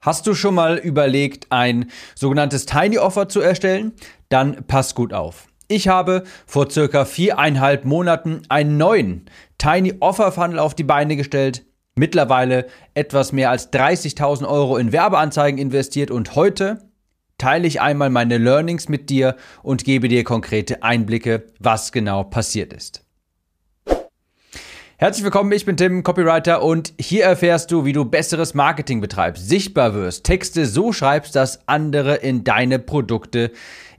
Hast du schon mal überlegt, ein sogenanntes Tiny Offer zu erstellen? Dann pass gut auf. Ich habe vor circa viereinhalb Monaten einen neuen Tiny Offer Funnel auf die Beine gestellt, mittlerweile etwas mehr als 30.000 Euro in Werbeanzeigen investiert und heute teile ich einmal meine Learnings mit dir und gebe dir konkrete Einblicke, was genau passiert ist. Herzlich willkommen, ich bin Tim, Copywriter und hier erfährst du, wie du besseres Marketing betreibst, sichtbar wirst, Texte so schreibst, dass andere in deine Produkte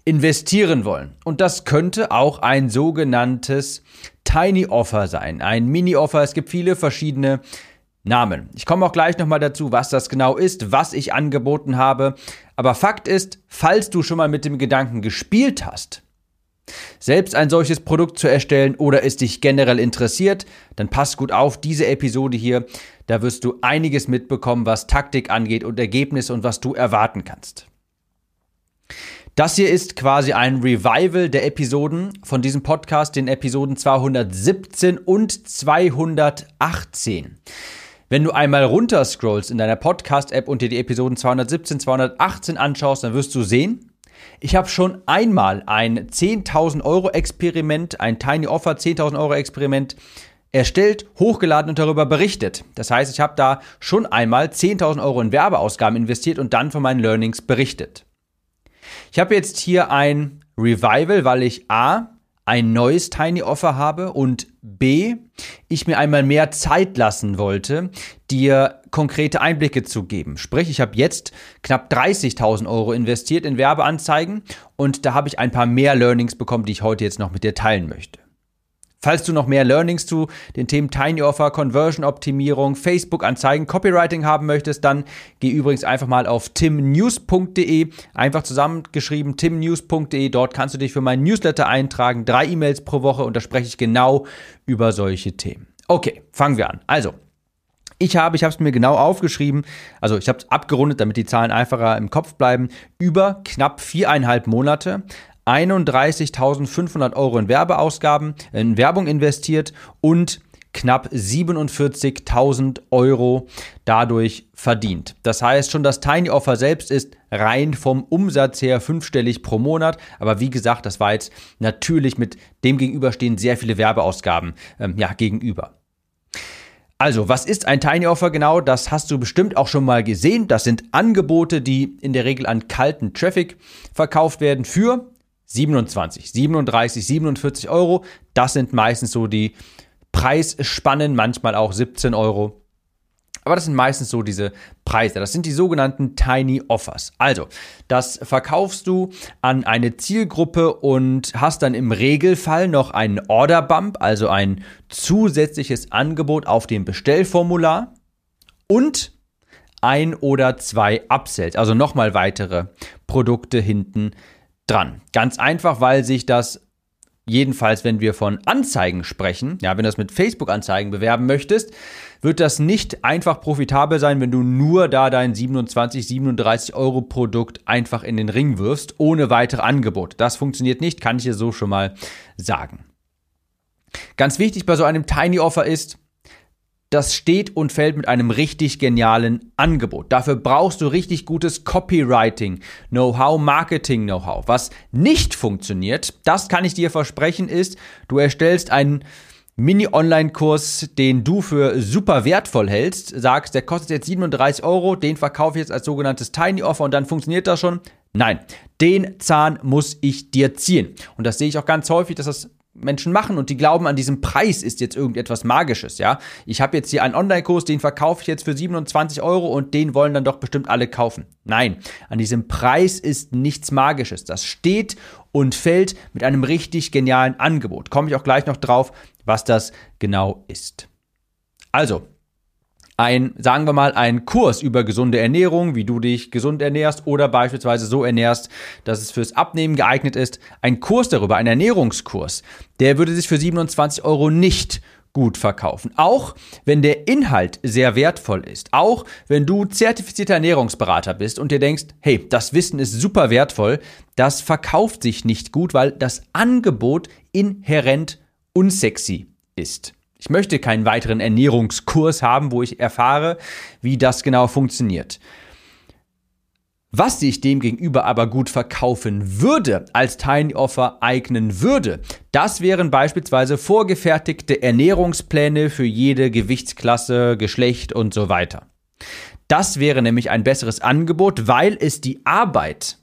investieren wollen. Und das könnte auch ein sogenanntes Tiny Offer sein, ein Mini Offer. Es gibt viele verschiedene Namen. Ich komme auch gleich nochmal dazu, was das genau ist, was ich angeboten habe. Aber Fakt ist, falls du schon mal mit dem Gedanken gespielt hast, selbst ein solches Produkt zu erstellen oder es dich generell interessiert, dann pass gut auf diese Episode hier. Da wirst du einiges mitbekommen, was Taktik angeht und Ergebnisse und was du erwarten kannst. Das hier ist quasi ein Revival der Episoden von diesem Podcast, den Episoden 217 und 218. Wenn du einmal runterscrollst in deiner Podcast-App und dir die Episoden 217, 218 anschaust, dann wirst du sehen, ich habe schon einmal ein 10.000 Euro Experiment, ein Tiny Offer 10.000 Euro Experiment erstellt, hochgeladen und darüber berichtet. Das heißt, ich habe da schon einmal 10.000 Euro in Werbeausgaben investiert und dann von meinen Learnings berichtet. Ich habe jetzt hier ein Revival, weil ich A, ein neues Tiny Offer habe und B, ich mir einmal mehr Zeit lassen wollte, dir konkrete Einblicke zu geben. Sprich, ich habe jetzt knapp 30.000 Euro investiert in Werbeanzeigen und da habe ich ein paar mehr Learnings bekommen, die ich heute jetzt noch mit dir teilen möchte. Falls du noch mehr Learnings zu den Themen Tiny Offer, Conversion Optimierung, Facebook Anzeigen, Copywriting haben möchtest, dann geh übrigens einfach mal auf timnews.de, einfach zusammengeschrieben timnews.de. Dort kannst du dich für meinen Newsletter eintragen, drei E-Mails pro Woche und da spreche ich genau über solche Themen. Okay, fangen wir an. Also, ich habe, ich habe es mir genau aufgeschrieben, also ich habe es abgerundet, damit die Zahlen einfacher im Kopf bleiben, über knapp viereinhalb Monate 31.500 Euro in Werbeausgaben, in Werbung investiert und knapp 47.000 Euro dadurch verdient. Das heißt, schon das Tiny Offer selbst ist rein vom Umsatz her fünfstellig pro Monat. Aber wie gesagt, das war jetzt natürlich mit dem gegenüberstehen sehr viele Werbeausgaben ähm, ja, gegenüber. Also, was ist ein Tiny Offer genau? Das hast du bestimmt auch schon mal gesehen. Das sind Angebote, die in der Regel an kalten Traffic verkauft werden für 27, 37, 47 Euro. Das sind meistens so die Preisspannen, manchmal auch 17 Euro. Aber das sind meistens so diese Preise. Das sind die sogenannten Tiny Offers. Also, das verkaufst du an eine Zielgruppe und hast dann im Regelfall noch einen Order Bump, also ein zusätzliches Angebot auf dem Bestellformular und ein oder zwei Upsells, also nochmal weitere Produkte hinten dran. Ganz einfach, weil sich das jedenfalls, wenn wir von Anzeigen sprechen, ja, wenn du das mit Facebook-Anzeigen bewerben möchtest, wird das nicht einfach profitabel sein, wenn du nur da dein 27, 37 Euro Produkt einfach in den Ring wirfst, ohne weitere Angebote. Das funktioniert nicht, kann ich dir so schon mal sagen. Ganz wichtig bei so einem Tiny Offer ist, das steht und fällt mit einem richtig genialen Angebot. Dafür brauchst du richtig gutes Copywriting, Know-how, Marketing-Know-how. Was nicht funktioniert, das kann ich dir versprechen, ist, du erstellst einen Mini-Online-Kurs, den du für super wertvoll hältst, sagst, der kostet jetzt 37 Euro, den verkaufe ich jetzt als sogenanntes Tiny Offer und dann funktioniert das schon. Nein, den Zahn muss ich dir ziehen. Und das sehe ich auch ganz häufig, dass das Menschen machen und die glauben, an diesem Preis ist jetzt irgendetwas Magisches, ja. Ich habe jetzt hier einen Online-Kurs, den verkaufe ich jetzt für 27 Euro und den wollen dann doch bestimmt alle kaufen. Nein, an diesem Preis ist nichts Magisches. Das steht und fällt mit einem richtig genialen Angebot. Komme ich auch gleich noch drauf, was das genau ist. Also, ein, sagen wir mal, ein Kurs über gesunde Ernährung, wie du dich gesund ernährst oder beispielsweise so ernährst, dass es fürs Abnehmen geeignet ist. Ein Kurs darüber, ein Ernährungskurs, der würde sich für 27 Euro nicht gut verkaufen. Auch wenn der Inhalt sehr wertvoll ist. Auch wenn du zertifizierter Ernährungsberater bist und dir denkst, hey, das Wissen ist super wertvoll, das verkauft sich nicht gut, weil das Angebot inhärent unsexy ist. Ich möchte keinen weiteren Ernährungskurs haben, wo ich erfahre, wie das genau funktioniert. Was sich dem gegenüber aber gut verkaufen würde, als Tiny Offer eignen würde, das wären beispielsweise vorgefertigte Ernährungspläne für jede Gewichtsklasse, Geschlecht und so weiter. Das wäre nämlich ein besseres Angebot, weil es die Arbeit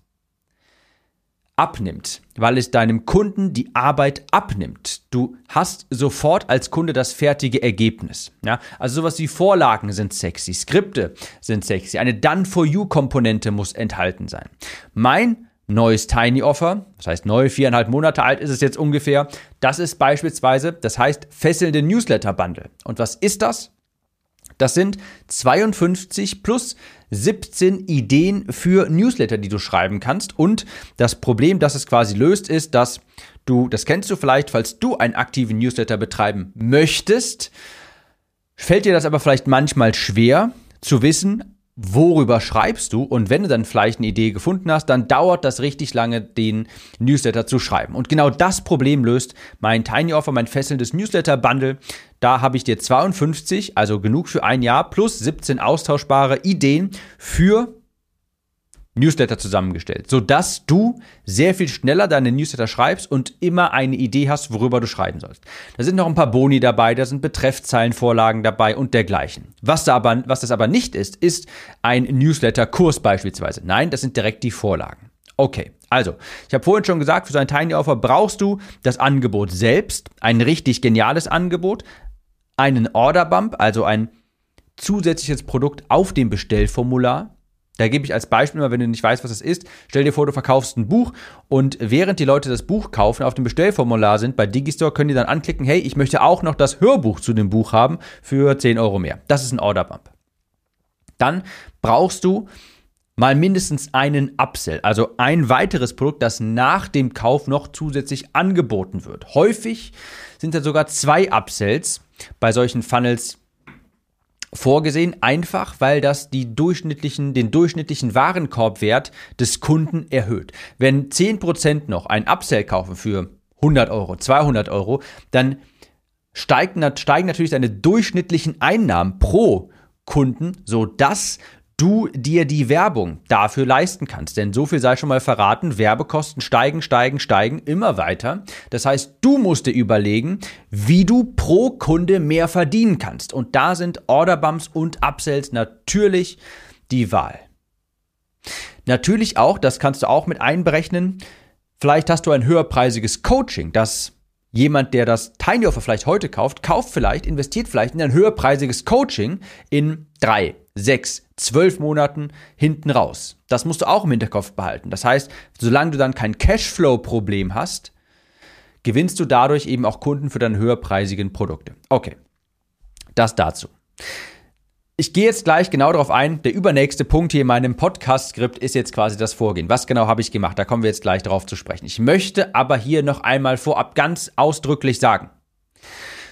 abnimmt, weil es deinem Kunden die Arbeit abnimmt. Du hast sofort als Kunde das fertige Ergebnis. Ja? Also sowas wie Vorlagen sind sexy, Skripte sind sexy, eine Done-for-You-Komponente muss enthalten sein. Mein neues Tiny Offer, das heißt neu, viereinhalb Monate alt ist es jetzt ungefähr, das ist beispielsweise, das heißt fesselnde Newsletter-Bundle. Und was ist das? Das sind 52 plus 17 Ideen für Newsletter, die du schreiben kannst. Und das Problem, das es quasi löst, ist, dass du, das kennst du vielleicht, falls du einen aktiven Newsletter betreiben möchtest, fällt dir das aber vielleicht manchmal schwer zu wissen, worüber schreibst du und wenn du dann vielleicht eine Idee gefunden hast, dann dauert das richtig lange, den Newsletter zu schreiben. Und genau das Problem löst mein Tiny Offer, mein fesselndes Newsletter-Bundle. Da habe ich dir 52, also genug für ein Jahr, plus 17 austauschbare Ideen für Newsletter zusammengestellt, sodass du sehr viel schneller deine Newsletter schreibst und immer eine Idee hast, worüber du schreiben sollst. Da sind noch ein paar Boni dabei, da sind Betreffzeilenvorlagen dabei und dergleichen. Was, da aber, was das aber nicht ist, ist ein Newsletter-Kurs beispielsweise. Nein, das sind direkt die Vorlagen. Okay, also, ich habe vorhin schon gesagt, für so ein Tiny Offer brauchst du das Angebot selbst, ein richtig geniales Angebot, einen Order Bump, also ein zusätzliches Produkt auf dem Bestellformular, da gebe ich als Beispiel mal, wenn du nicht weißt, was das ist, stell dir vor, du verkaufst ein Buch und während die Leute das Buch kaufen, auf dem Bestellformular sind, bei Digistore können die dann anklicken, hey, ich möchte auch noch das Hörbuch zu dem Buch haben für 10 Euro mehr. Das ist ein Order Bump. Dann brauchst du mal mindestens einen Upsell, also ein weiteres Produkt, das nach dem Kauf noch zusätzlich angeboten wird. Häufig sind da sogar zwei Upsells bei solchen Funnels vorgesehen, einfach weil das die durchschnittlichen, den durchschnittlichen Warenkorbwert des Kunden erhöht. Wenn 10% noch ein Upsell kaufen für 100 Euro, 200 Euro, dann steigen, steigen natürlich deine durchschnittlichen Einnahmen pro Kunden, sodass du dir die Werbung dafür leisten kannst. Denn so viel sei schon mal verraten, Werbekosten steigen, steigen, steigen immer weiter. Das heißt, du musst dir überlegen, wie du pro Kunde mehr verdienen kannst. Und da sind Orderbumps und Upsells natürlich die Wahl. Natürlich auch, das kannst du auch mit einberechnen, vielleicht hast du ein höherpreisiges Coaching, das jemand, der das Tiny Offer vielleicht heute kauft, kauft vielleicht, investiert vielleicht in ein höherpreisiges Coaching in drei, sechs, zwölf Monaten hinten raus. Das musst du auch im Hinterkopf behalten. Das heißt, solange du dann kein Cashflow-Problem hast, gewinnst du dadurch eben auch Kunden für deine höherpreisigen Produkte. Okay, das dazu. Ich gehe jetzt gleich genau darauf ein. Der übernächste Punkt hier in meinem Podcast-Skript ist jetzt quasi das Vorgehen. Was genau habe ich gemacht? Da kommen wir jetzt gleich darauf zu sprechen. Ich möchte aber hier noch einmal vorab ganz ausdrücklich sagen.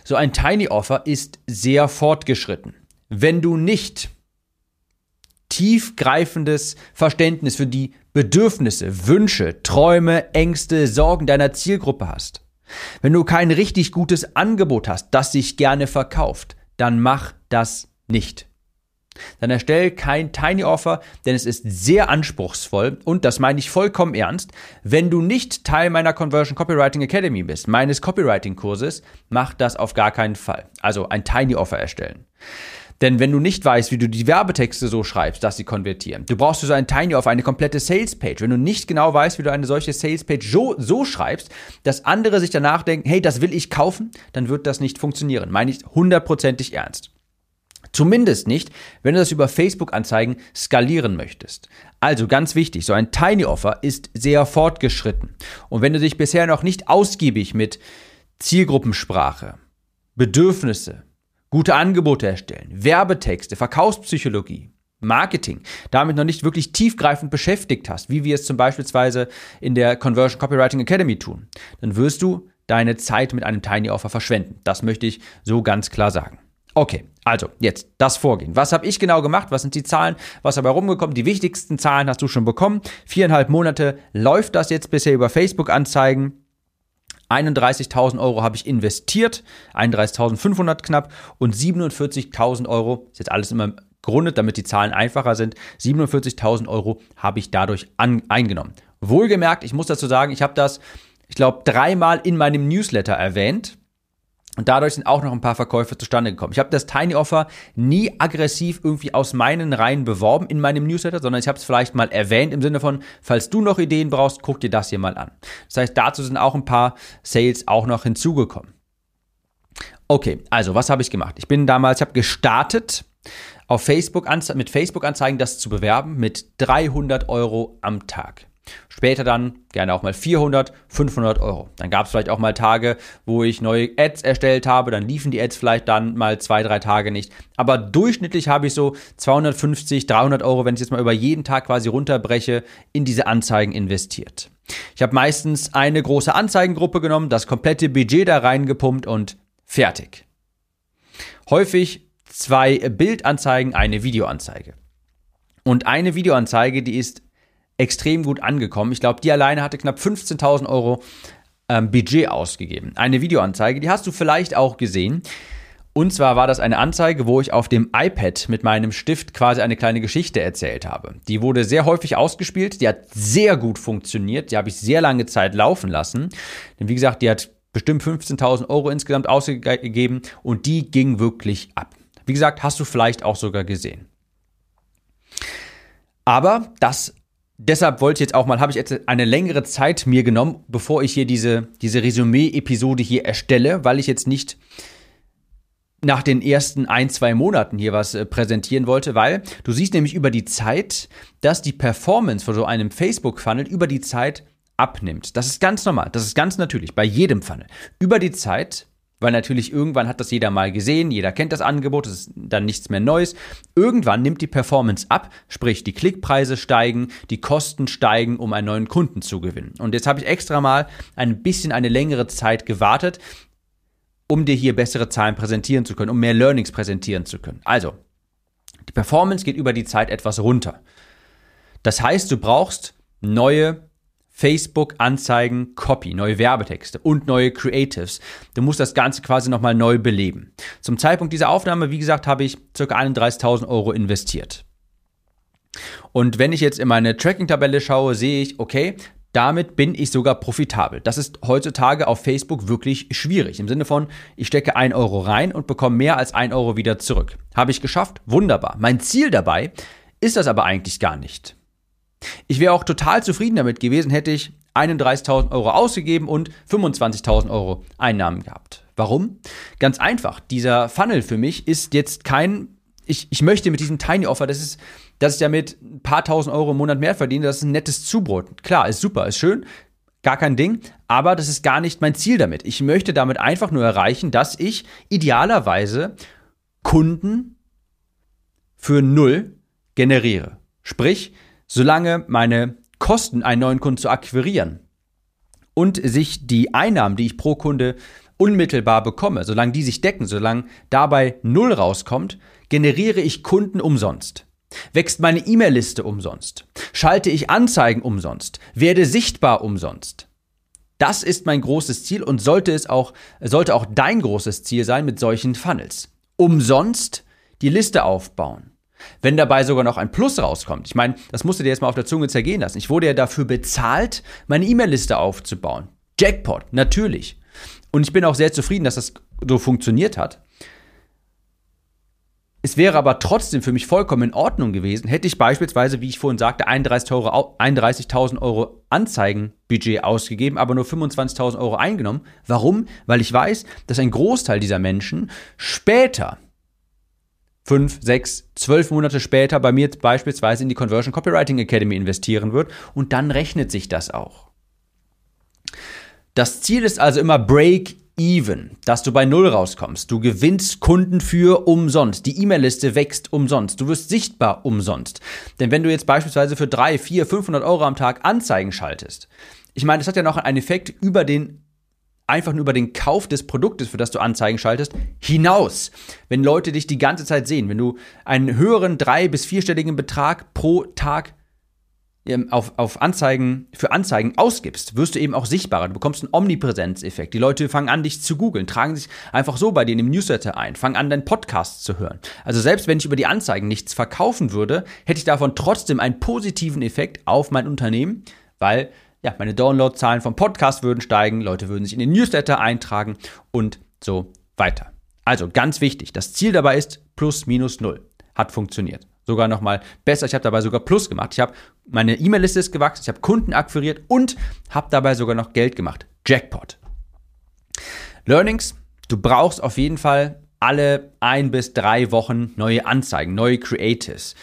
So ein Tiny Offer ist sehr fortgeschritten. Wenn du nicht tiefgreifendes Verständnis für die Bedürfnisse, Wünsche, Träume, Ängste, Sorgen deiner Zielgruppe hast, wenn du kein richtig gutes Angebot hast, das sich gerne verkauft, dann mach das nicht. Dann erstell kein Tiny Offer, denn es ist sehr anspruchsvoll und das meine ich vollkommen ernst. Wenn du nicht Teil meiner Conversion Copywriting Academy bist, meines Copywriting Kurses, mach das auf gar keinen Fall. Also ein Tiny Offer erstellen. Denn wenn du nicht weißt, wie du die Werbetexte so schreibst, dass sie konvertieren, du brauchst so ein Tiny auf eine komplette Salespage. Wenn du nicht genau weißt, wie du eine solche Salespage so, so schreibst, dass andere sich danach denken, hey, das will ich kaufen, dann wird das nicht funktionieren. Meine ich hundertprozentig ernst. Zumindest nicht, wenn du das über Facebook-Anzeigen skalieren möchtest. Also ganz wichtig, so ein Tiny Offer ist sehr fortgeschritten. Und wenn du dich bisher noch nicht ausgiebig mit Zielgruppensprache, Bedürfnisse, gute Angebote erstellen, Werbetexte, Verkaufspsychologie, Marketing damit noch nicht wirklich tiefgreifend beschäftigt hast, wie wir es zum Beispiel in der Conversion Copywriting Academy tun, dann wirst du deine Zeit mit einem Tiny Offer verschwenden. Das möchte ich so ganz klar sagen. Okay, also jetzt das Vorgehen. Was habe ich genau gemacht? Was sind die Zahlen? Was dabei rumgekommen? Die wichtigsten Zahlen hast du schon bekommen. Viereinhalb Monate läuft das jetzt bisher über Facebook-Anzeigen. 31.000 Euro habe ich investiert, 31.500 knapp und 47.000 Euro, ist jetzt alles immer gerundet, damit die Zahlen einfacher sind. 47.000 Euro habe ich dadurch an, eingenommen. Wohlgemerkt, ich muss dazu sagen, ich habe das, ich glaube, dreimal in meinem Newsletter erwähnt. Und dadurch sind auch noch ein paar Verkäufe zustande gekommen. Ich habe das Tiny Offer nie aggressiv irgendwie aus meinen Reihen beworben in meinem Newsletter, sondern ich habe es vielleicht mal erwähnt im Sinne von, falls du noch Ideen brauchst, guck dir das hier mal an. Das heißt, dazu sind auch ein paar Sales auch noch hinzugekommen. Okay, also was habe ich gemacht? Ich bin damals, ich habe gestartet auf Facebook mit Facebook-Anzeigen das zu bewerben mit 300 Euro am Tag. Später dann gerne auch mal 400, 500 Euro. Dann gab es vielleicht auch mal Tage, wo ich neue Ads erstellt habe, dann liefen die Ads vielleicht dann mal zwei, drei Tage nicht. Aber durchschnittlich habe ich so 250, 300 Euro, wenn ich jetzt mal über jeden Tag quasi runterbreche, in diese Anzeigen investiert. Ich habe meistens eine große Anzeigengruppe genommen, das komplette Budget da reingepumpt und fertig. Häufig zwei Bildanzeigen, eine Videoanzeige. Und eine Videoanzeige, die ist extrem gut angekommen. Ich glaube, die alleine hatte knapp 15.000 Euro ähm, Budget ausgegeben. Eine Videoanzeige, die hast du vielleicht auch gesehen. Und zwar war das eine Anzeige, wo ich auf dem iPad mit meinem Stift quasi eine kleine Geschichte erzählt habe. Die wurde sehr häufig ausgespielt, die hat sehr gut funktioniert, die habe ich sehr lange Zeit laufen lassen. Denn wie gesagt, die hat bestimmt 15.000 Euro insgesamt ausgegeben und die ging wirklich ab. Wie gesagt, hast du vielleicht auch sogar gesehen. Aber das deshalb wollte ich jetzt auch mal, habe ich jetzt eine längere Zeit mir genommen, bevor ich hier diese, diese Resümee-Episode hier erstelle, weil ich jetzt nicht nach den ersten ein, zwei Monaten hier was äh, präsentieren wollte, weil du siehst nämlich über die Zeit, dass die Performance von so einem Facebook-Funnel über die Zeit abnimmt. Das ist ganz normal, das ist ganz natürlich bei jedem Funnel. Über die Zeit weil natürlich irgendwann hat das jeder mal gesehen, jeder kennt das Angebot, es ist dann nichts mehr Neues. Irgendwann nimmt die Performance ab, sprich die Klickpreise steigen, die Kosten steigen, um einen neuen Kunden zu gewinnen. Und jetzt habe ich extra mal ein bisschen eine längere Zeit gewartet, um dir hier bessere Zahlen präsentieren zu können, um mehr Learnings präsentieren zu können. Also, die Performance geht über die Zeit etwas runter. Das heißt, du brauchst neue Facebook-Anzeigen, Copy, neue Werbetexte und neue Creatives. Du musst das Ganze quasi nochmal neu beleben. Zum Zeitpunkt dieser Aufnahme, wie gesagt, habe ich ca. 31.000 Euro investiert. Und wenn ich jetzt in meine Tracking-Tabelle schaue, sehe ich, okay, damit bin ich sogar profitabel. Das ist heutzutage auf Facebook wirklich schwierig. Im Sinne von, ich stecke 1 Euro rein und bekomme mehr als 1 Euro wieder zurück. Habe ich geschafft? Wunderbar. Mein Ziel dabei ist das aber eigentlich gar nicht. Ich wäre auch total zufrieden damit gewesen, hätte ich 31.000 Euro ausgegeben und 25.000 Euro Einnahmen gehabt. Warum? Ganz einfach. Dieser Funnel für mich ist jetzt kein, ich, ich möchte mit diesem Tiny Offer, das ist, das ist ja mit ein paar tausend Euro im Monat mehr verdienen, das ist ein nettes Zubrot. Klar, ist super, ist schön, gar kein Ding, aber das ist gar nicht mein Ziel damit. Ich möchte damit einfach nur erreichen, dass ich idealerweise Kunden für null generiere. Sprich, solange meine Kosten, einen neuen Kunden zu akquirieren und sich die Einnahmen, die ich pro Kunde unmittelbar bekomme, solange die sich decken, solange dabei null rauskommt, generiere ich Kunden umsonst. Wächst meine E-Mail-Liste umsonst? Schalte ich Anzeigen umsonst? Werde sichtbar umsonst? Das ist mein großes Ziel und sollte es auch, sollte auch dein großes Ziel sein mit solchen Funnels. Umsonst die Liste aufbauen. Wenn dabei sogar noch ein Plus rauskommt, ich meine, das musst du dir jetzt mal auf der Zunge zergehen lassen. Ich wurde ja dafür bezahlt, meine E-Mail-Liste aufzubauen. Jackpot, natürlich. Und ich bin auch sehr zufrieden, dass das so funktioniert hat. Es wäre aber trotzdem für mich vollkommen in Ordnung gewesen, hätte ich beispielsweise, wie ich vorhin sagte, 31.000 Euro, 31 Euro Anzeigenbudget ausgegeben, aber nur 25.000 Euro eingenommen. Warum? Weil ich weiß, dass ein Großteil dieser Menschen später fünf, sechs, zwölf Monate später bei mir beispielsweise in die Conversion Copywriting Academy investieren wird und dann rechnet sich das auch. Das Ziel ist also immer Break Even, dass du bei Null rauskommst. Du gewinnst Kunden für umsonst. Die E-Mail-Liste wächst umsonst. Du wirst sichtbar umsonst. Denn wenn du jetzt beispielsweise für drei, vier, 500 Euro am Tag Anzeigen schaltest, ich meine, das hat ja noch einen Effekt über den einfach nur über den Kauf des Produktes, für das du Anzeigen schaltest, hinaus. Wenn Leute dich die ganze Zeit sehen, wenn du einen höheren drei- bis vierstelligen Betrag pro Tag ähm, auf, auf Anzeigen, für Anzeigen ausgibst, wirst du eben auch sichtbarer. Du bekommst einen Omnipräsenzeffekt. Die Leute fangen an, dich zu googeln, tragen sich einfach so bei dir dem Newsletter ein, fangen an, deinen Podcast zu hören. Also selbst wenn ich über die Anzeigen nichts verkaufen würde, hätte ich davon trotzdem einen positiven Effekt auf mein Unternehmen, weil ja, meine Downloadzahlen vom Podcast würden steigen, Leute würden sich in den Newsletter eintragen und so weiter. Also ganz wichtig, das Ziel dabei ist plus minus null. Hat funktioniert sogar noch mal besser. Ich habe dabei sogar Plus gemacht. Ich habe meine E-Mail-Liste ist gewachsen, ich habe Kunden akquiriert und habe dabei sogar noch Geld gemacht. Jackpot. Learnings: Du brauchst auf jeden Fall alle ein bis drei Wochen neue Anzeigen, neue Creatives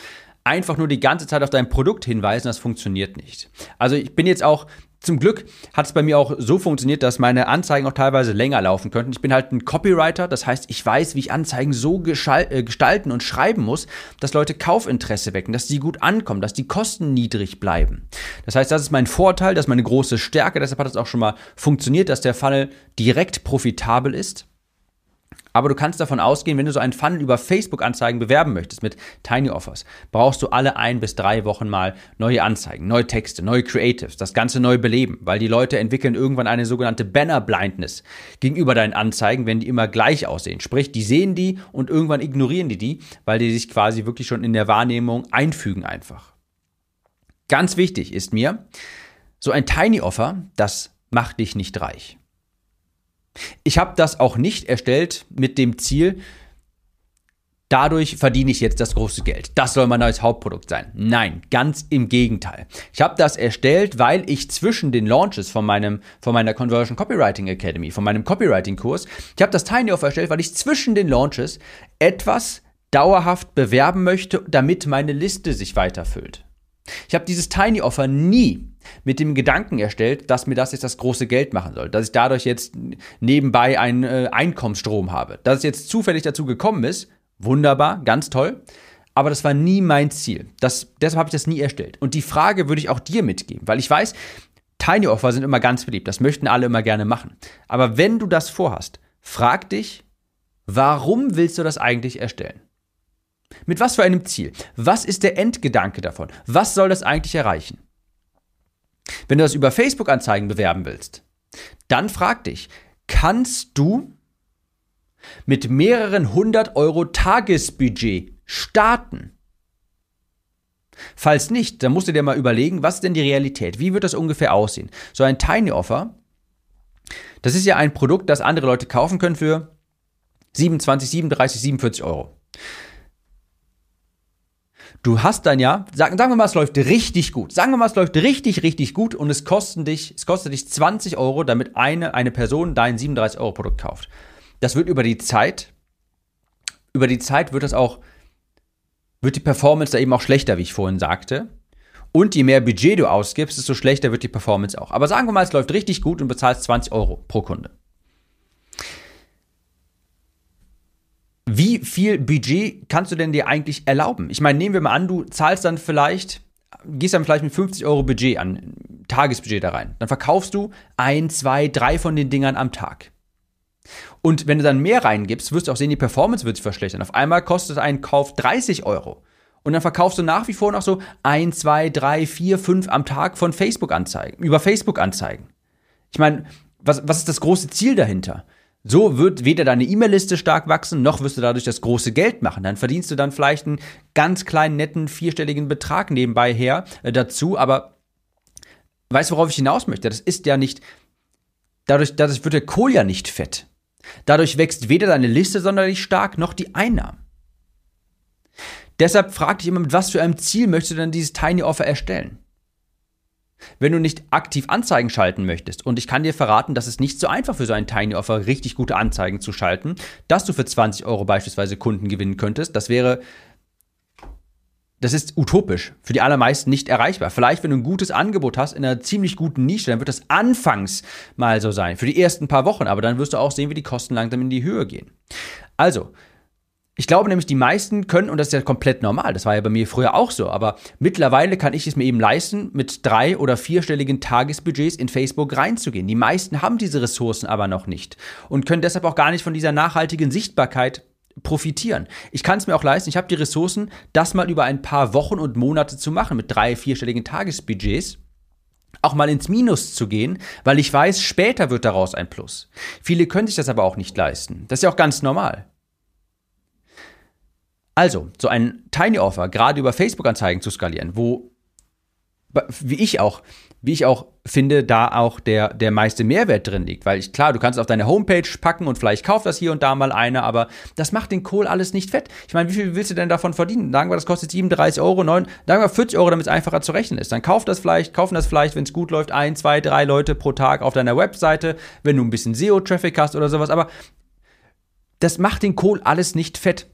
einfach nur die ganze Zeit auf dein Produkt hinweisen, das funktioniert nicht. Also ich bin jetzt auch zum Glück hat es bei mir auch so funktioniert, dass meine Anzeigen auch teilweise länger laufen könnten. Ich bin halt ein Copywriter, das heißt, ich weiß, wie ich Anzeigen so äh, gestalten und schreiben muss, dass Leute Kaufinteresse wecken, dass die gut ankommen, dass die Kosten niedrig bleiben. Das heißt, das ist mein Vorteil, das ist meine große Stärke. Deshalb hat es auch schon mal funktioniert, dass der Funnel direkt profitabel ist. Aber du kannst davon ausgehen, wenn du so einen Funnel über Facebook-Anzeigen bewerben möchtest mit Tiny Offers, brauchst du alle ein bis drei Wochen mal neue Anzeigen, neue Texte, neue Creatives, das Ganze neu beleben, weil die Leute entwickeln irgendwann eine sogenannte Banner-Blindness gegenüber deinen Anzeigen, wenn die immer gleich aussehen. Sprich, die sehen die und irgendwann ignorieren die die, weil die sich quasi wirklich schon in der Wahrnehmung einfügen einfach. Ganz wichtig ist mir, so ein Tiny Offer, das macht dich nicht reich. Ich habe das auch nicht erstellt mit dem Ziel, dadurch verdiene ich jetzt das große Geld. Das soll mein neues Hauptprodukt sein. Nein, ganz im Gegenteil. Ich habe das erstellt, weil ich zwischen den Launches von meinem von meiner Conversion Copywriting Academy, von meinem Copywriting Kurs, ich habe das Tiny Offer erstellt, weil ich zwischen den Launches etwas dauerhaft bewerben möchte, damit meine Liste sich weiterfüllt. Ich habe dieses Tiny Offer nie mit dem Gedanken erstellt, dass mir das jetzt das große Geld machen soll, dass ich dadurch jetzt nebenbei einen äh, Einkommensstrom habe. Dass es jetzt zufällig dazu gekommen ist, wunderbar, ganz toll, aber das war nie mein Ziel. Das, deshalb habe ich das nie erstellt. Und die Frage würde ich auch dir mitgeben, weil ich weiß, Tiny Offer sind immer ganz beliebt, das möchten alle immer gerne machen. Aber wenn du das vorhast, frag dich, warum willst du das eigentlich erstellen? Mit was für einem Ziel? Was ist der Endgedanke davon? Was soll das eigentlich erreichen? Wenn du das über Facebook-Anzeigen bewerben willst, dann frag dich, kannst du mit mehreren hundert Euro Tagesbudget starten? Falls nicht, dann musst du dir mal überlegen, was ist denn die Realität? Wie wird das ungefähr aussehen? So ein Tiny Offer, das ist ja ein Produkt, das andere Leute kaufen können für 27, 37, 47 Euro. Du hast dann ja, sagen, sagen wir mal, es läuft richtig gut. Sagen wir mal, es läuft richtig, richtig gut und es kostet dich, es kostet dich 20 Euro, damit eine, eine Person dein 37 Euro Produkt kauft. Das wird über die Zeit, über die Zeit wird das auch, wird die Performance da eben auch schlechter, wie ich vorhin sagte. Und je mehr Budget du ausgibst, desto schlechter wird die Performance auch. Aber sagen wir mal, es läuft richtig gut und bezahlst 20 Euro pro Kunde. Wie viel Budget kannst du denn dir eigentlich erlauben? Ich meine, nehmen wir mal an, du zahlst dann vielleicht, gehst dann vielleicht mit 50 Euro Budget an, Tagesbudget da rein. Dann verkaufst du ein, zwei, drei von den Dingern am Tag. Und wenn du dann mehr reingibst, wirst du auch sehen, die Performance wird sich verschlechtern. Auf einmal kostet ein Kauf 30 Euro. Und dann verkaufst du nach wie vor noch so ein, zwei, drei, vier, fünf am Tag von Facebook-Anzeigen, über Facebook-Anzeigen. Ich meine, was, was ist das große Ziel dahinter? So wird weder deine E-Mail-Liste stark wachsen, noch wirst du dadurch das große Geld machen. Dann verdienst du dann vielleicht einen ganz kleinen, netten, vierstelligen Betrag nebenbei her äh, dazu. Aber weißt du, worauf ich hinaus möchte? Das ist ja nicht, dadurch, dadurch wird der Kohl ja nicht fett. Dadurch wächst weder deine Liste sonderlich stark, noch die Einnahmen. Deshalb frag dich immer, mit was für einem Ziel möchtest du denn dieses Tiny Offer erstellen? Wenn du nicht aktiv Anzeigen schalten möchtest, und ich kann dir verraten, dass es nicht so einfach für so ein Tiny Offer richtig gute Anzeigen zu schalten, dass du für 20 Euro beispielsweise Kunden gewinnen könntest, das wäre, das ist utopisch, für die allermeisten nicht erreichbar. Vielleicht, wenn du ein gutes Angebot hast in einer ziemlich guten Nische, dann wird das anfangs mal so sein, für die ersten paar Wochen, aber dann wirst du auch sehen, wie die Kosten langsam in die Höhe gehen. Also, ich glaube nämlich, die meisten können, und das ist ja komplett normal, das war ja bei mir früher auch so, aber mittlerweile kann ich es mir eben leisten, mit drei- oder vierstelligen Tagesbudgets in Facebook reinzugehen. Die meisten haben diese Ressourcen aber noch nicht und können deshalb auch gar nicht von dieser nachhaltigen Sichtbarkeit profitieren. Ich kann es mir auch leisten, ich habe die Ressourcen, das mal über ein paar Wochen und Monate zu machen mit drei, vierstelligen Tagesbudgets auch mal ins Minus zu gehen, weil ich weiß, später wird daraus ein Plus. Viele können sich das aber auch nicht leisten. Das ist ja auch ganz normal. Also, so ein Tiny Offer, gerade über Facebook-Anzeigen zu skalieren, wo, wie ich auch, wie ich auch finde, da auch der, der meiste Mehrwert drin liegt. Weil ich, klar, du kannst es auf deine Homepage packen und vielleicht kauft das hier und da mal einer, aber das macht den Kohl alles nicht fett. Ich meine, wie viel willst du denn davon verdienen? Sagen wir, das kostet 37 Euro, 9, sagen wir 40 Euro, damit es einfacher zu rechnen ist. Dann kauf das vielleicht, kaufen das vielleicht, wenn es gut läuft, ein, zwei, drei Leute pro Tag auf deiner Webseite, wenn du ein bisschen SEO-Traffic hast oder sowas, aber das macht den Kohl alles nicht fett.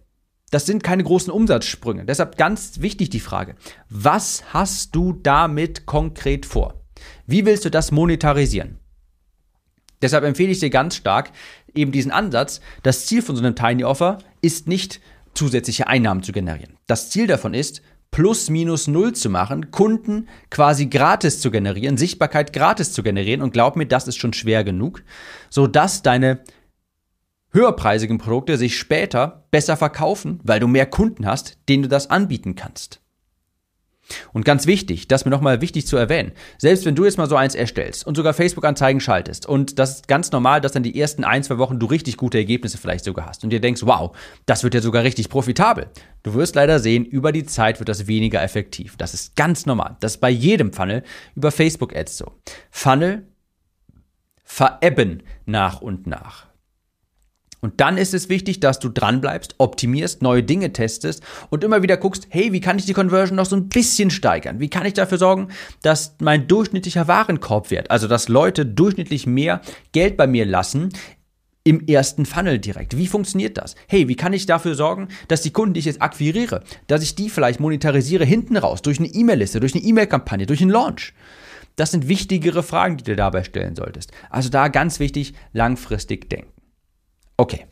Das sind keine großen Umsatzsprünge. Deshalb ganz wichtig die Frage, was hast du damit konkret vor? Wie willst du das monetarisieren? Deshalb empfehle ich dir ganz stark eben diesen Ansatz. Das Ziel von so einem Tiny Offer ist nicht zusätzliche Einnahmen zu generieren. Das Ziel davon ist, plus minus null zu machen, Kunden quasi gratis zu generieren, Sichtbarkeit gratis zu generieren und glaub mir, das ist schon schwer genug, sodass deine höherpreisigen Produkte sich später besser verkaufen, weil du mehr Kunden hast, denen du das anbieten kannst. Und ganz wichtig, das mir nochmal wichtig zu erwähnen, selbst wenn du jetzt mal so eins erstellst und sogar Facebook-Anzeigen schaltest und das ist ganz normal, dass dann die ersten ein, zwei Wochen du richtig gute Ergebnisse vielleicht sogar hast und dir denkst, wow, das wird ja sogar richtig profitabel. Du wirst leider sehen, über die Zeit wird das weniger effektiv. Das ist ganz normal. Das ist bei jedem Funnel über Facebook-Ads so. Funnel verebben nach und nach. Und dann ist es wichtig, dass du dranbleibst, optimierst, neue Dinge testest und immer wieder guckst, hey, wie kann ich die Conversion noch so ein bisschen steigern? Wie kann ich dafür sorgen, dass mein durchschnittlicher Warenkorbwert, also dass Leute durchschnittlich mehr Geld bei mir lassen, im ersten Funnel direkt. Wie funktioniert das? Hey, wie kann ich dafür sorgen, dass die Kunden, die ich jetzt akquiriere, dass ich die vielleicht monetarisiere hinten raus, durch eine E-Mail-Liste, durch eine E-Mail-Kampagne, durch einen Launch? Das sind wichtigere Fragen, die du dabei stellen solltest. Also da ganz wichtig, langfristig denken. Okay.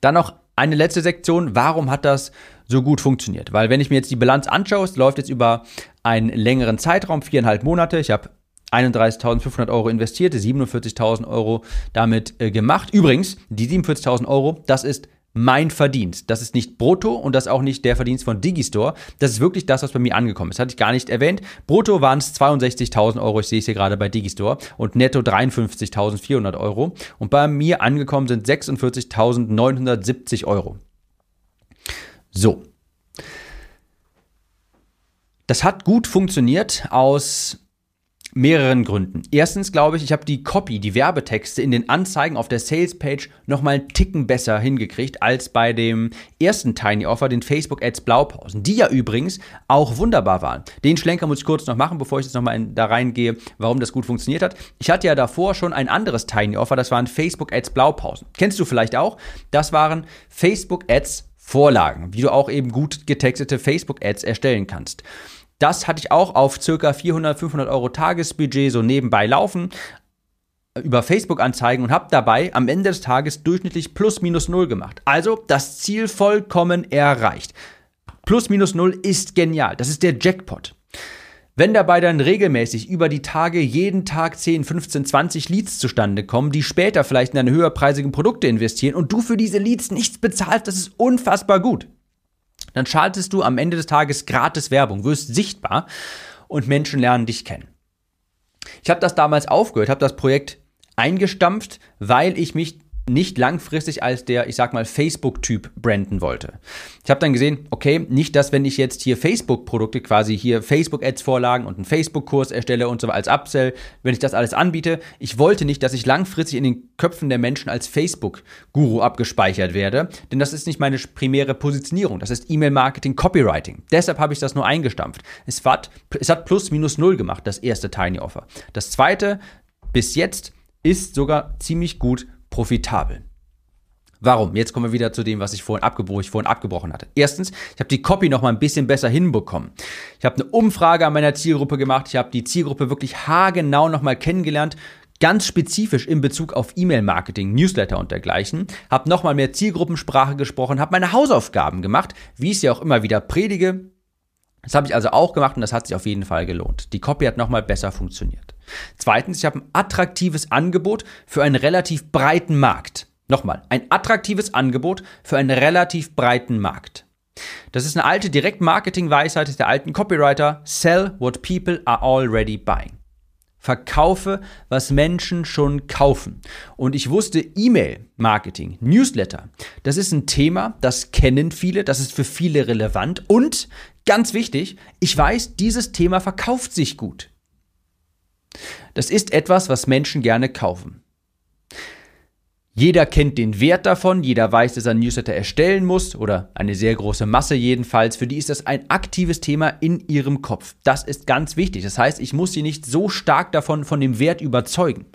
Dann noch eine letzte Sektion. Warum hat das so gut funktioniert? Weil wenn ich mir jetzt die Bilanz anschaue, es läuft jetzt über einen längeren Zeitraum, viereinhalb Monate. Ich habe 31.500 Euro investiert, 47.000 Euro damit äh, gemacht. Übrigens, die 47.000 Euro, das ist mein Verdienst. Das ist nicht brutto und das auch nicht der Verdienst von Digistore. Das ist wirklich das, was bei mir angekommen ist. Hatte ich gar nicht erwähnt. Brutto waren es 62.000 Euro. Ich sehe es hier gerade bei Digistore. Und netto 53.400 Euro. Und bei mir angekommen sind 46.970 Euro. So. Das hat gut funktioniert aus mehreren Gründen. Erstens glaube ich, ich habe die Copy, die Werbetexte in den Anzeigen auf der Salespage nochmal einen Ticken besser hingekriegt als bei dem ersten Tiny Offer, den Facebook Ads Blaupausen, die ja übrigens auch wunderbar waren. Den Schlenker muss ich kurz noch machen, bevor ich jetzt nochmal da reingehe, warum das gut funktioniert hat. Ich hatte ja davor schon ein anderes Tiny Offer, das waren Facebook Ads Blaupausen. Kennst du vielleicht auch? Das waren Facebook Ads Vorlagen, wie du auch eben gut getextete Facebook Ads erstellen kannst. Das hatte ich auch auf circa 400, 500 Euro Tagesbudget so nebenbei laufen über Facebook-Anzeigen und habe dabei am Ende des Tages durchschnittlich plus minus null gemacht. Also das Ziel vollkommen erreicht. Plus minus null ist genial. Das ist der Jackpot. Wenn dabei dann regelmäßig über die Tage jeden Tag 10, 15, 20 Leads zustande kommen, die später vielleicht in deine höherpreisigen Produkte investieren und du für diese Leads nichts bezahlst, das ist unfassbar gut dann schaltest du am Ende des Tages gratis Werbung, wirst sichtbar und Menschen lernen dich kennen. Ich habe das damals aufgehört, habe das Projekt eingestampft, weil ich mich nicht langfristig als der, ich sag mal, Facebook-Typ branden wollte. Ich habe dann gesehen, okay, nicht, dass wenn ich jetzt hier Facebook-Produkte, quasi hier Facebook-Ads-Vorlagen und einen Facebook-Kurs erstelle und so als Upsell, wenn ich das alles anbiete, ich wollte nicht, dass ich langfristig in den Köpfen der Menschen als Facebook-Guru abgespeichert werde, denn das ist nicht meine primäre Positionierung, das ist E-Mail-Marketing, Copywriting. Deshalb habe ich das nur eingestampft. Es hat, es hat plus minus null gemacht, das erste Tiny Offer. Das zweite, bis jetzt, ist sogar ziemlich gut profitabel. Warum? Jetzt kommen wir wieder zu dem, was ich vorhin, abgebro ich vorhin abgebrochen hatte. Erstens, ich habe die Copy noch mal ein bisschen besser hinbekommen. Ich habe eine Umfrage an meiner Zielgruppe gemacht. Ich habe die Zielgruppe wirklich haargenau noch mal kennengelernt. Ganz spezifisch in Bezug auf E-Mail-Marketing, Newsletter und dergleichen. Habe noch mal mehr Zielgruppensprache gesprochen, habe meine Hausaufgaben gemacht, wie ich ja auch immer wieder predige. Das habe ich also auch gemacht und das hat sich auf jeden Fall gelohnt. Die Copy hat noch mal besser funktioniert. Zweitens, ich habe ein attraktives Angebot für einen relativ breiten Markt. Nochmal, ein attraktives Angebot für einen relativ breiten Markt. Das ist eine alte Direktmarketing-Weisheit der alten Copywriter. Sell what people are already buying. Verkaufe, was Menschen schon kaufen. Und ich wusste, E-Mail-Marketing, Newsletter, das ist ein Thema, das kennen viele, das ist für viele relevant. Und ganz wichtig, ich weiß, dieses Thema verkauft sich gut. Das ist etwas, was Menschen gerne kaufen. Jeder kennt den Wert davon, jeder weiß, dass er ein Newsletter erstellen muss oder eine sehr große Masse jedenfalls. Für die ist das ein aktives Thema in ihrem Kopf. Das ist ganz wichtig. Das heißt, ich muss sie nicht so stark davon von dem Wert überzeugen.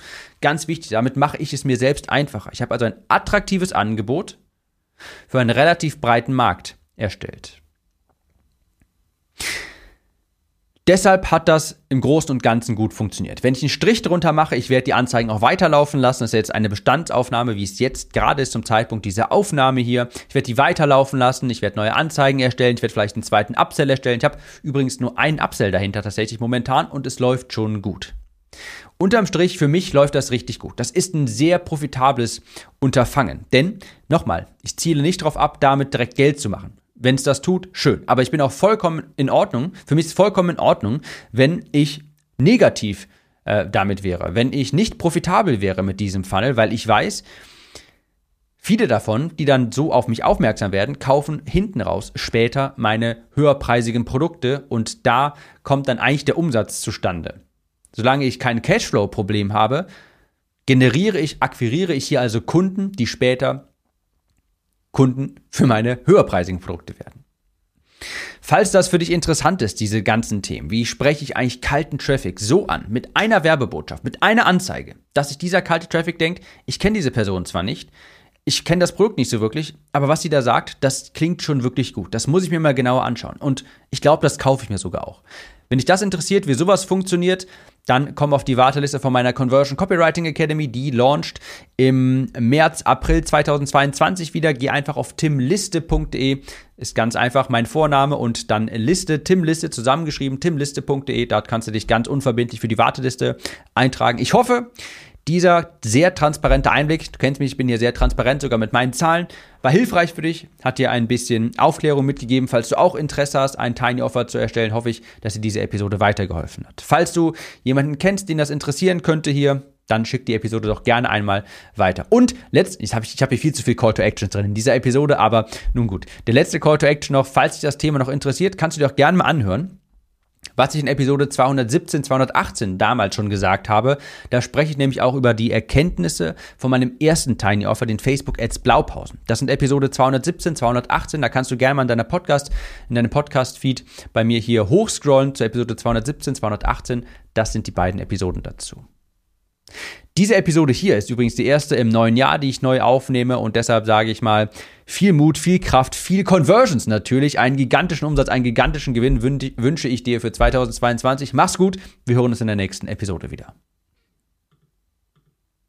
Ganz wichtig, damit mache ich es mir selbst einfacher. Ich habe also ein attraktives Angebot für einen relativ breiten Markt erstellt. Deshalb hat das im Großen und Ganzen gut funktioniert. Wenn ich einen Strich drunter mache, ich werde die Anzeigen auch weiterlaufen lassen. Das ist jetzt eine Bestandsaufnahme, wie es jetzt gerade ist zum Zeitpunkt dieser Aufnahme hier. Ich werde die weiterlaufen lassen. Ich werde neue Anzeigen erstellen. Ich werde vielleicht einen zweiten Upsell erstellen. Ich habe übrigens nur einen Upsell dahinter tatsächlich momentan und es läuft schon gut. Unterm Strich, für mich läuft das richtig gut. Das ist ein sehr profitables Unterfangen. Denn, nochmal, ich ziele nicht darauf ab, damit direkt Geld zu machen. Wenn es das tut, schön. Aber ich bin auch vollkommen in Ordnung. Für mich ist es vollkommen in Ordnung, wenn ich negativ äh, damit wäre, wenn ich nicht profitabel wäre mit diesem Funnel, weil ich weiß, viele davon, die dann so auf mich aufmerksam werden, kaufen hinten raus später meine höherpreisigen Produkte und da kommt dann eigentlich der Umsatz zustande. Solange ich kein Cashflow-Problem habe, generiere ich, akquiriere ich hier also Kunden, die später Kunden für meine höherpreisigen Produkte werden. Falls das für dich interessant ist, diese ganzen Themen, wie spreche ich eigentlich kalten Traffic so an, mit einer Werbebotschaft, mit einer Anzeige, dass sich dieser kalte Traffic denkt, ich kenne diese Person zwar nicht, ich kenne das Produkt nicht so wirklich, aber was sie da sagt, das klingt schon wirklich gut. Das muss ich mir mal genauer anschauen. Und ich glaube, das kaufe ich mir sogar auch. Wenn dich das interessiert, wie sowas funktioniert, dann komm auf die Warteliste von meiner Conversion Copywriting Academy. Die launcht im März, April 2022 wieder. Geh einfach auf timliste.de. Ist ganz einfach mein Vorname und dann Liste, Timliste zusammengeschrieben, timliste.de. Dort kannst du dich ganz unverbindlich für die Warteliste eintragen. Ich hoffe, dieser sehr transparente Einblick, du kennst mich, ich bin hier sehr transparent, sogar mit meinen Zahlen, war hilfreich für dich, hat dir ein bisschen Aufklärung mitgegeben. Falls du auch Interesse hast, ein Tiny Offer zu erstellen, hoffe ich, dass dir diese Episode weitergeholfen hat. Falls du jemanden kennst, den das interessieren könnte hier, dann schick die Episode doch gerne einmal weiter. Und letztens, ich habe ich hab hier viel zu viel Call to Actions drin in dieser Episode, aber nun gut. Der letzte Call to Action noch, falls dich das Thema noch interessiert, kannst du dir auch gerne mal anhören was ich in Episode 217, 218 damals schon gesagt habe. Da spreche ich nämlich auch über die Erkenntnisse von meinem ersten Tiny Offer, den Facebook Ads Blaupausen. Das sind Episode 217, 218. Da kannst du gerne mal in deiner Podcast, in deinem Podcast-Feed bei mir hier hochscrollen zur Episode 217, 218. Das sind die beiden Episoden dazu. Diese Episode hier ist übrigens die erste im neuen Jahr, die ich neu aufnehme und deshalb sage ich mal, viel Mut, viel Kraft, viel Conversions natürlich, einen gigantischen Umsatz, einen gigantischen Gewinn wünsche ich dir für 2022. Mach's gut, wir hören uns in der nächsten Episode wieder.